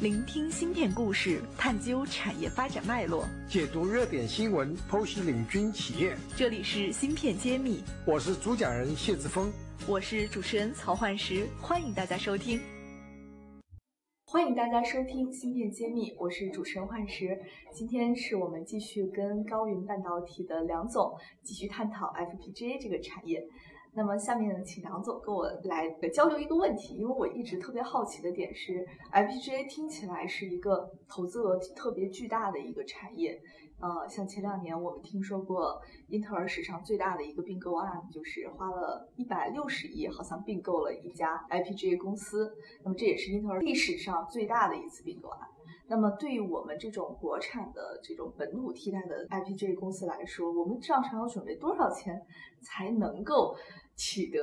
聆听芯片故事，探究产业发展脉络，解读热点新闻，剖析领军企业。这里是芯片揭秘，我是主讲人谢志峰，我是主持人曹焕石，欢迎大家收听。欢迎大家收听芯片揭秘，我是主持人焕石。今天是我们继续跟高云半导体的梁总继续探讨 FPGA 这个产业。那么下面请梁总跟我来交流一个问题，因为我一直特别好奇的点是，IPGA 听起来是一个投资额特别巨大的一个产业。呃，像前两年我们听说过英特尔史上最大的一个并购案，就是花了一百六十亿，好像并购了一家 IPGA 公司。那么这也是英特尔历史上最大的一次并购案。那么对于我们这种国产的这种本土替代的 IPGA 公司来说，我们账上要准备多少钱才能够？取得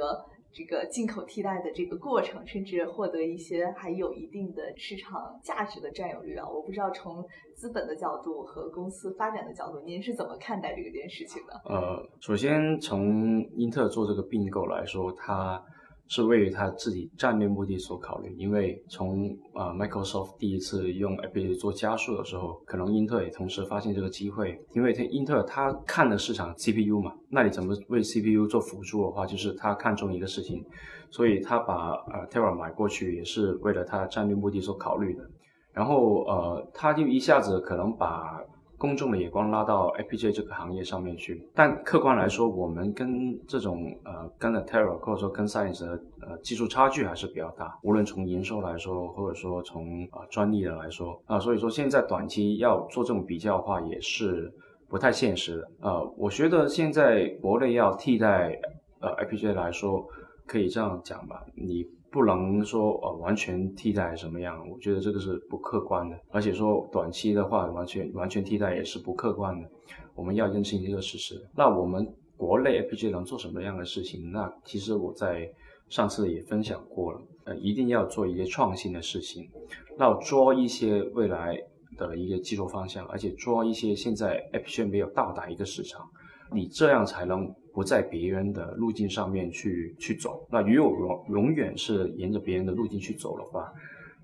这个进口替代的这个过程，甚至获得一些还有一定的市场价值的占有率啊！我不知道从资本的角度和公司发展的角度，您是怎么看待这个件事情的？呃，首先从英特尔做这个并购来说，它。是为他自己战略目的所考虑，因为从啊 Microsoft 第一次用 FPGA 做加速的时候，可能英特尔也同时发现这个机会，因为他英特尔他看的市场 CPU 嘛，那你怎么为 CPU 做辅助的话，就是他看中一个事情，所以他把呃 Tera 买过去也是为了他战略目的所考虑的，然后呃他就一下子可能把。公众的眼光拉到 FPGA 这个行业上面去，但客观来说，我们跟这种呃跟 Terra 或者说跟 Science 呃技术差距还是比较大，无论从营收来说，或者说从呃专利的来说啊，所以说现在短期要做这种比较的话，也是不太现实的。呃，我觉得现在国内要替代呃 FPGA 来说，可以这样讲吧，你。不能说呃完全替代什么样，我觉得这个是不客观的，而且说短期的话完全完全替代也是不客观的，我们要认清这个事实。那我们国内 APG 能做什么样的事情？那其实我在上次也分享过了，呃，一定要做一些创新的事情，要抓一些未来的一个技术方向，而且抓一些现在 APG 没有到达一个市场，你这样才能。不在别人的路径上面去去走，那如果永永远是沿着别人的路径去走的话，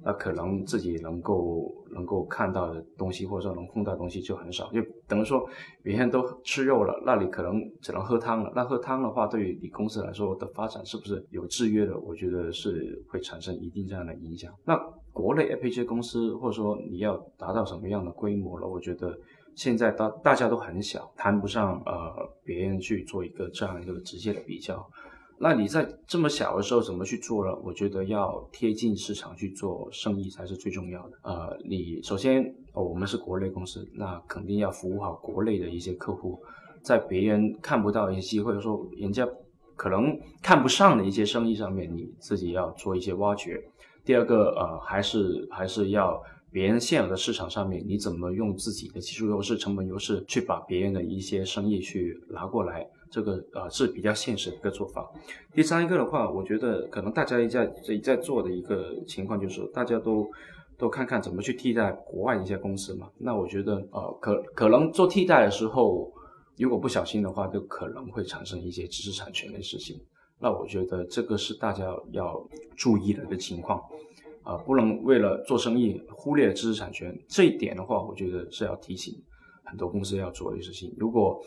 那可能自己能够能够看到的东西，或者说能碰到的东西就很少，就等于说别人都吃肉了，那你可能只能喝汤了。那喝汤的话，对于你公司来说的发展是不是有制约的？我觉得是会产生一定这样的影响。那国内 APC 公司，或者说你要达到什么样的规模了？我觉得。现在大大家都很小，谈不上呃别人去做一个这样一个直接的比较。那你在这么小的时候怎么去做呢？我觉得要贴近市场去做生意才是最重要的。呃，你首先，我们是国内公司，那肯定要服务好国内的一些客户，在别人看不到一些机会，说人家可能看不上的一些生意上面，你自己要做一些挖掘。第二个呃，还是还是要。别人现有的市场上面，你怎么用自己的技术优势、成本优势去把别人的一些生意去拿过来？这个呃是比较现实的一个做法。第三一个的话，我觉得可能大家在在在做的一个情况就是，大家都都看看怎么去替代国外一些公司嘛。那我觉得呃可可能做替代的时候，如果不小心的话，就可能会产生一些知识产权的事情。那我觉得这个是大家要注意的一个情况。啊，不能为了做生意忽略知识产权这一点的话，我觉得是要提醒很多公司要做的事情。如果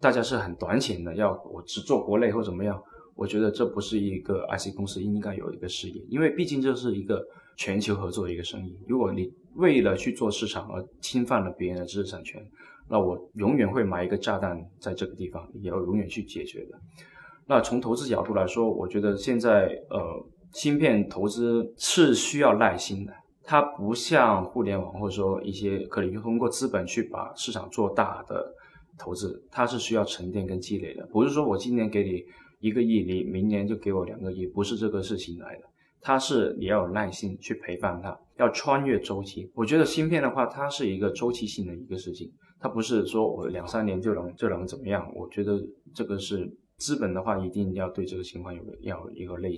大家是很短浅的，要我只做国内或怎么样，我觉得这不是一个 IC 公司应该有一个事业，因为毕竟这是一个全球合作的一个生意。如果你为了去做市场而侵犯了别人的知识产权，那我永远会埋一个炸弹在这个地方，也要永远去解决的。那从投资角度来说，我觉得现在呃。芯片投资是需要耐心的，它不像互联网或者说一些可以通过资本去把市场做大的投资，它是需要沉淀跟积累的。不是说我今年给你一个亿，你明年就给我两个亿，不是这个事情来的。它是你要有耐心去陪伴它，要穿越周期。我觉得芯片的话，它是一个周期性的一个事情，它不是说我两三年就能就能怎么样。我觉得这个是。资本的话，一定要对这个情况有要一个耐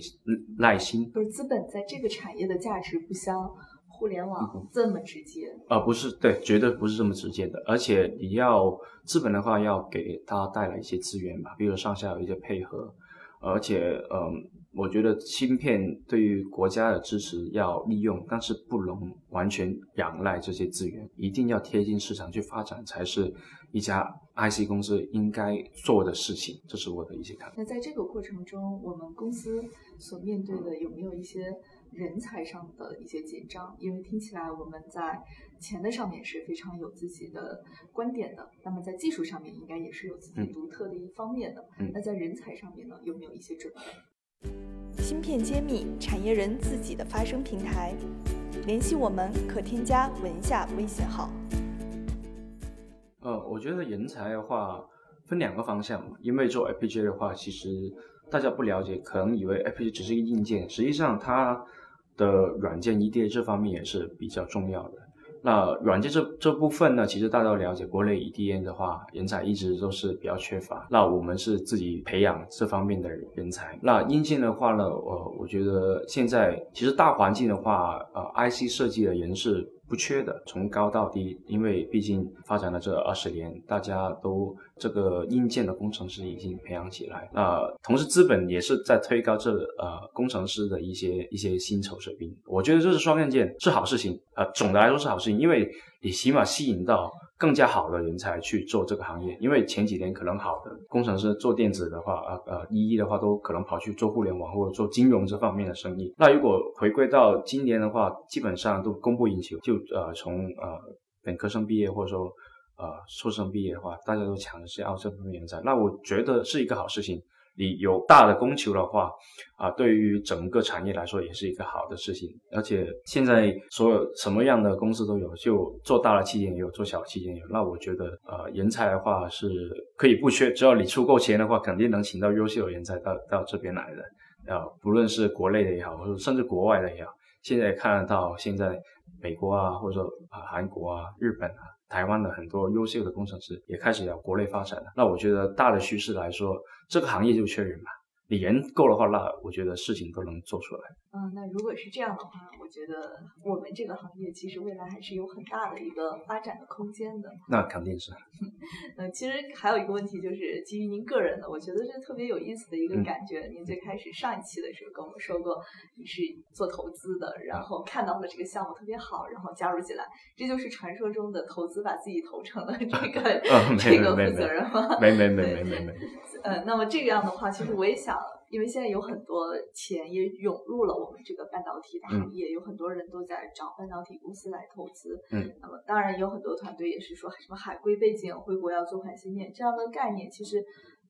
耐心。就是资本在这个产业的价值不像互联网这么直接啊，不是对，绝对不是这么直接的。而且你要资本的话，要给他带来一些资源吧，比如上下有一些配合。而且，嗯，我觉得芯片对于国家的支持要利用，但是不能完全仰赖这些资源，一定要贴近市场去发展，才是一家 IC 公司应该做的事情。这是我的一些看法。那在这个过程中，我们公司所面对的有没有一些人才上的一些紧张？因为听起来我们在钱的上面是非常有自己的观点的，那么在技术上面应该也是有自己独特的一方面的。嗯那在人才上面呢，有没有一些准备？芯片揭秘，产业人自己的发声平台。联系我们可添加文下微信号。呃，我觉得人才的话分两个方向，因为做 FPGA 的话，其实大家不了解，可能以为 FPGA 只是一个硬件，实际上它的软件 EDA 这方面也是比较重要的。那软件这这部分呢，其实大家都了解，国内 EDA 的话，人才一直都是比较缺乏。那我们是自己培养这方面的人才。那硬件的话呢，呃，我觉得现在其实大环境的话，呃，IC 设计的人是不缺的，从高到低，因为毕竟发展了这二十年，大家都这个硬件的工程师已经培养起来。那同时资本也是在推高这呃工程师的一些一些薪酬水平。我觉得这是双刃剑，是好事情。呃，总的来说是好事情，因为你起码吸引到更加好的人才去做这个行业。因为前几年可能好的工程师做电子的话，呃呃，一一的话都可能跑去做互联网或者做金融这方面的生意。那如果回归到今年的话，基本上都供不应求，就呃从呃本科生毕业或者说呃硕士生毕业的话，大家都抢的是要这方面人才。那我觉得是一个好事情。你有大的供求的话，啊，对于整个产业来说也是一个好的事情。而且现在所有什么样的公司都有，就做大的企业也有，做小企业也有。那我觉得，呃，人才的话是可以不缺，只要你出够钱的话，肯定能请到优秀的人才到到这边来的。啊，不论是国内的也好，或者甚至国外的也好，现在也看得到，现在美国啊，或者说啊韩国啊、日本啊。台湾的很多优秀的工程师也开始要国内发展了。那我觉得大的趋势来说，这个行业就缺人嘛。你人够的话，那我觉得事情都能做出来。嗯，那如果是这样的话，我觉得我们这个行业其实未来还是有很大的一个发展的空间的。那肯定是。嗯，其实还有一个问题就是基于您个人的，我觉得是特别有意思的一个嗯感觉。您最开始上一期的时候跟我们说过，你是做投资的，然后看到了这个项目特别好，然后加入进来，这就是传说中的投资把自己投成了这个、嗯、这个负责人吗？没没没没没没。呃，那么这样的话，其实我也想，因为现在有很多钱也涌入了我们这个半导体的行业，有很多人都在找半导体公司来投资。嗯，那么当然有很多团队也是说什么海归背景回国要做款芯片这样的概念，其实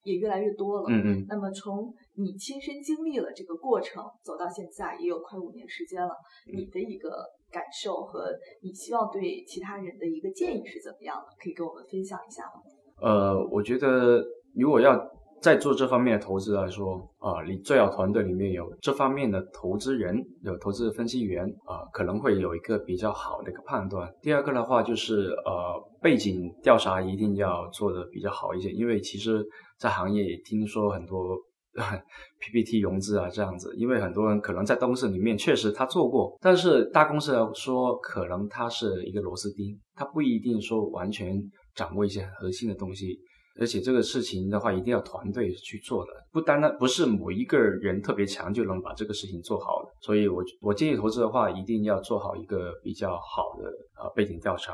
也越来越多了。嗯嗯。那么从你亲身经历了这个过程，走到现在也有快五年时间了，你的一个感受和你希望对其他人的一个建议是怎么样的？可以跟我们分享一下吗？呃，我觉得如果要在做这方面的投资来说，啊、你最好团队里面有这方面的投资人，有投资分析员，啊、可能会有一个比较好的一个判断。第二个的话就是，呃，背景调查一定要做的比较好一些，因为其实，在行业也听说很多 PPT 融资啊这样子，因为很多人可能在公司里面确实他做过，但是大公司来说，可能他是一个螺丝钉，他不一定说完全掌握一些核心的东西。而且这个事情的话，一定要团队去做的，不单单不是某一个人特别强就能把这个事情做好的。所以我我建议投资的话，一定要做好一个比较好的呃背景调查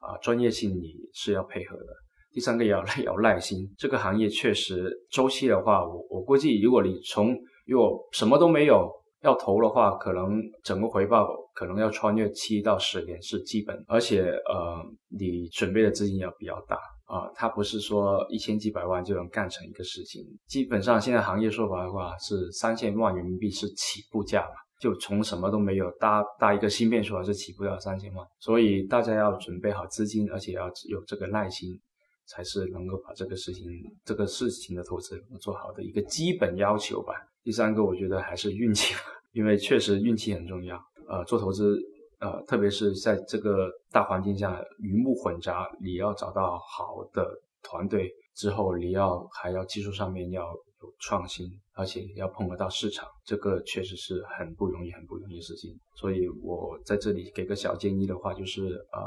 啊，专业性你是要配合的。第三个要要耐心，这个行业确实周期的话，我我估计如果你从如果什么都没有要投的话，可能整个回报可能要穿越七到十年是基本，而且呃你准备的资金要比较大。啊，它不是说一千几百万就能干成一个事情。基本上现在行业说法的话是三千万人民币是起步价嘛，就从什么都没有搭搭一个芯片出来是起步要三千万，所以大家要准备好资金，而且要有这个耐心，才是能够把这个事情这个事情的投资做好的一个基本要求吧。第三个，我觉得还是运气吧，因为确实运气很重要。呃，做投资。呃，特别是在这个大环境下，鱼目混杂，你要找到好的团队之后，你要还要技术上面要有创新，而且要碰得到市场，这个确实是很不容易、很不容易的事情。所以我在这里给个小建议的话，就是呃，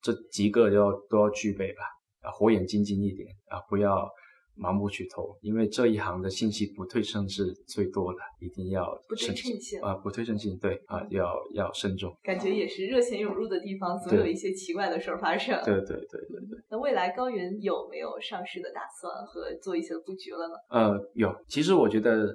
这几个要都要具备吧，啊，火眼金睛一点啊，不要盲目去投，因为这一行的信息不对称是最多的，一定要不对称性啊，不对称性对啊，要要慎重。感觉也是热钱涌入的地方，总有一些奇怪的事儿发生。对对对对对。那未来高云有没有上市的打算和做一些布局了呢？呃，有。其实我觉得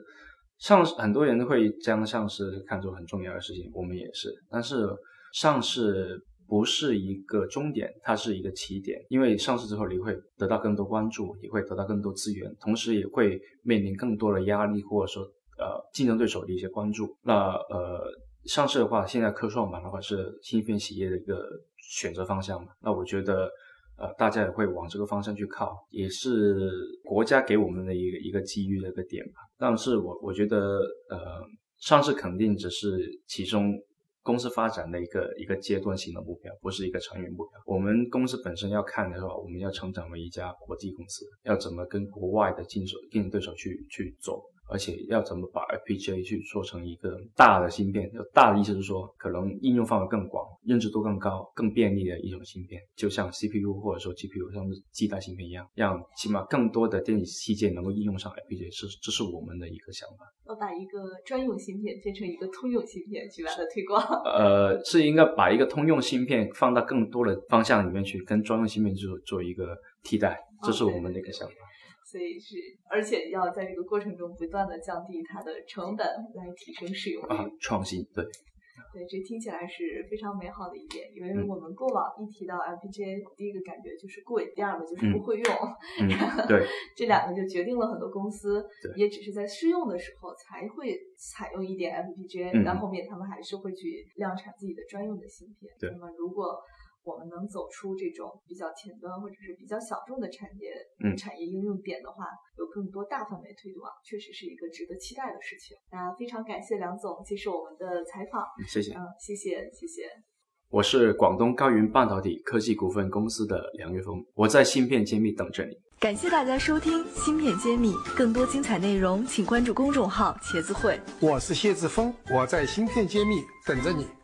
上很多人会将上市看作很重要的事情，我们也是。但是上市不是一个终点，它是一个起点。因为上市之后，你会得到更多关注，也会得到更多资源，同时也会面临更多的压力，或者说呃竞争对手的一些关注。那呃上市的话，现在科创板的话是芯片企业的一个选择方向嘛。那我觉得。呃，大家也会往这个方向去靠，也是国家给我们的一个一个机遇的一个点吧。但是我我觉得，呃，上市肯定只是其中公司发展的一个一个阶段性的目标，不是一个长远目标。我们公司本身要看的话，我们要成长为一家国际公司，要怎么跟国外的竞手竞争对手去去走。而且要怎么把 FPGA 去做成一个大的芯片？大的意思是说，可能应用范围更广，认知度更高、更便利的一种芯片，就像 CPU 或者说 GPU 像是基带芯片一样，让起码更多的电子器件能够应用上 FPGA，是这是我们的一个想法。要把一个专用芯片变成一个通用芯片去把它推广。呃，是应该把一个通用芯片放到更多的方向里面去，跟专用芯片做做一个替代，这是我们的一个想法。所以是，而且要在这个过程中不断的降低它的成本，来提升使用率。啊，创新，对，对，这听起来是非常美好的一点，因为嗯。我们过往一提到 FPGA，第一个感觉就是贵，第二个就是不嗯会用，嗯，对，这两个就决定了很多公司也只是在试用的时候才会采用一点 FPGA，嗯但后面他们还是会去量产自己的专用的芯片。对。那么如果我们能走出这种比较前端或者是比较小众的产业、嗯产业应用点的话，有更多大范围推动啊，确实是一个值得期待的事情。那非常感谢梁总接受我们的采访，嗯谢谢。嗯，谢谢谢谢。我是广东高云半导体科技股份公司的梁岳峰，我在芯片揭秘等着你。感谢大家收听《芯片揭秘》，更多精彩内容请关注公众号“茄子会”。我是谢志峰，我在芯片揭秘等着你。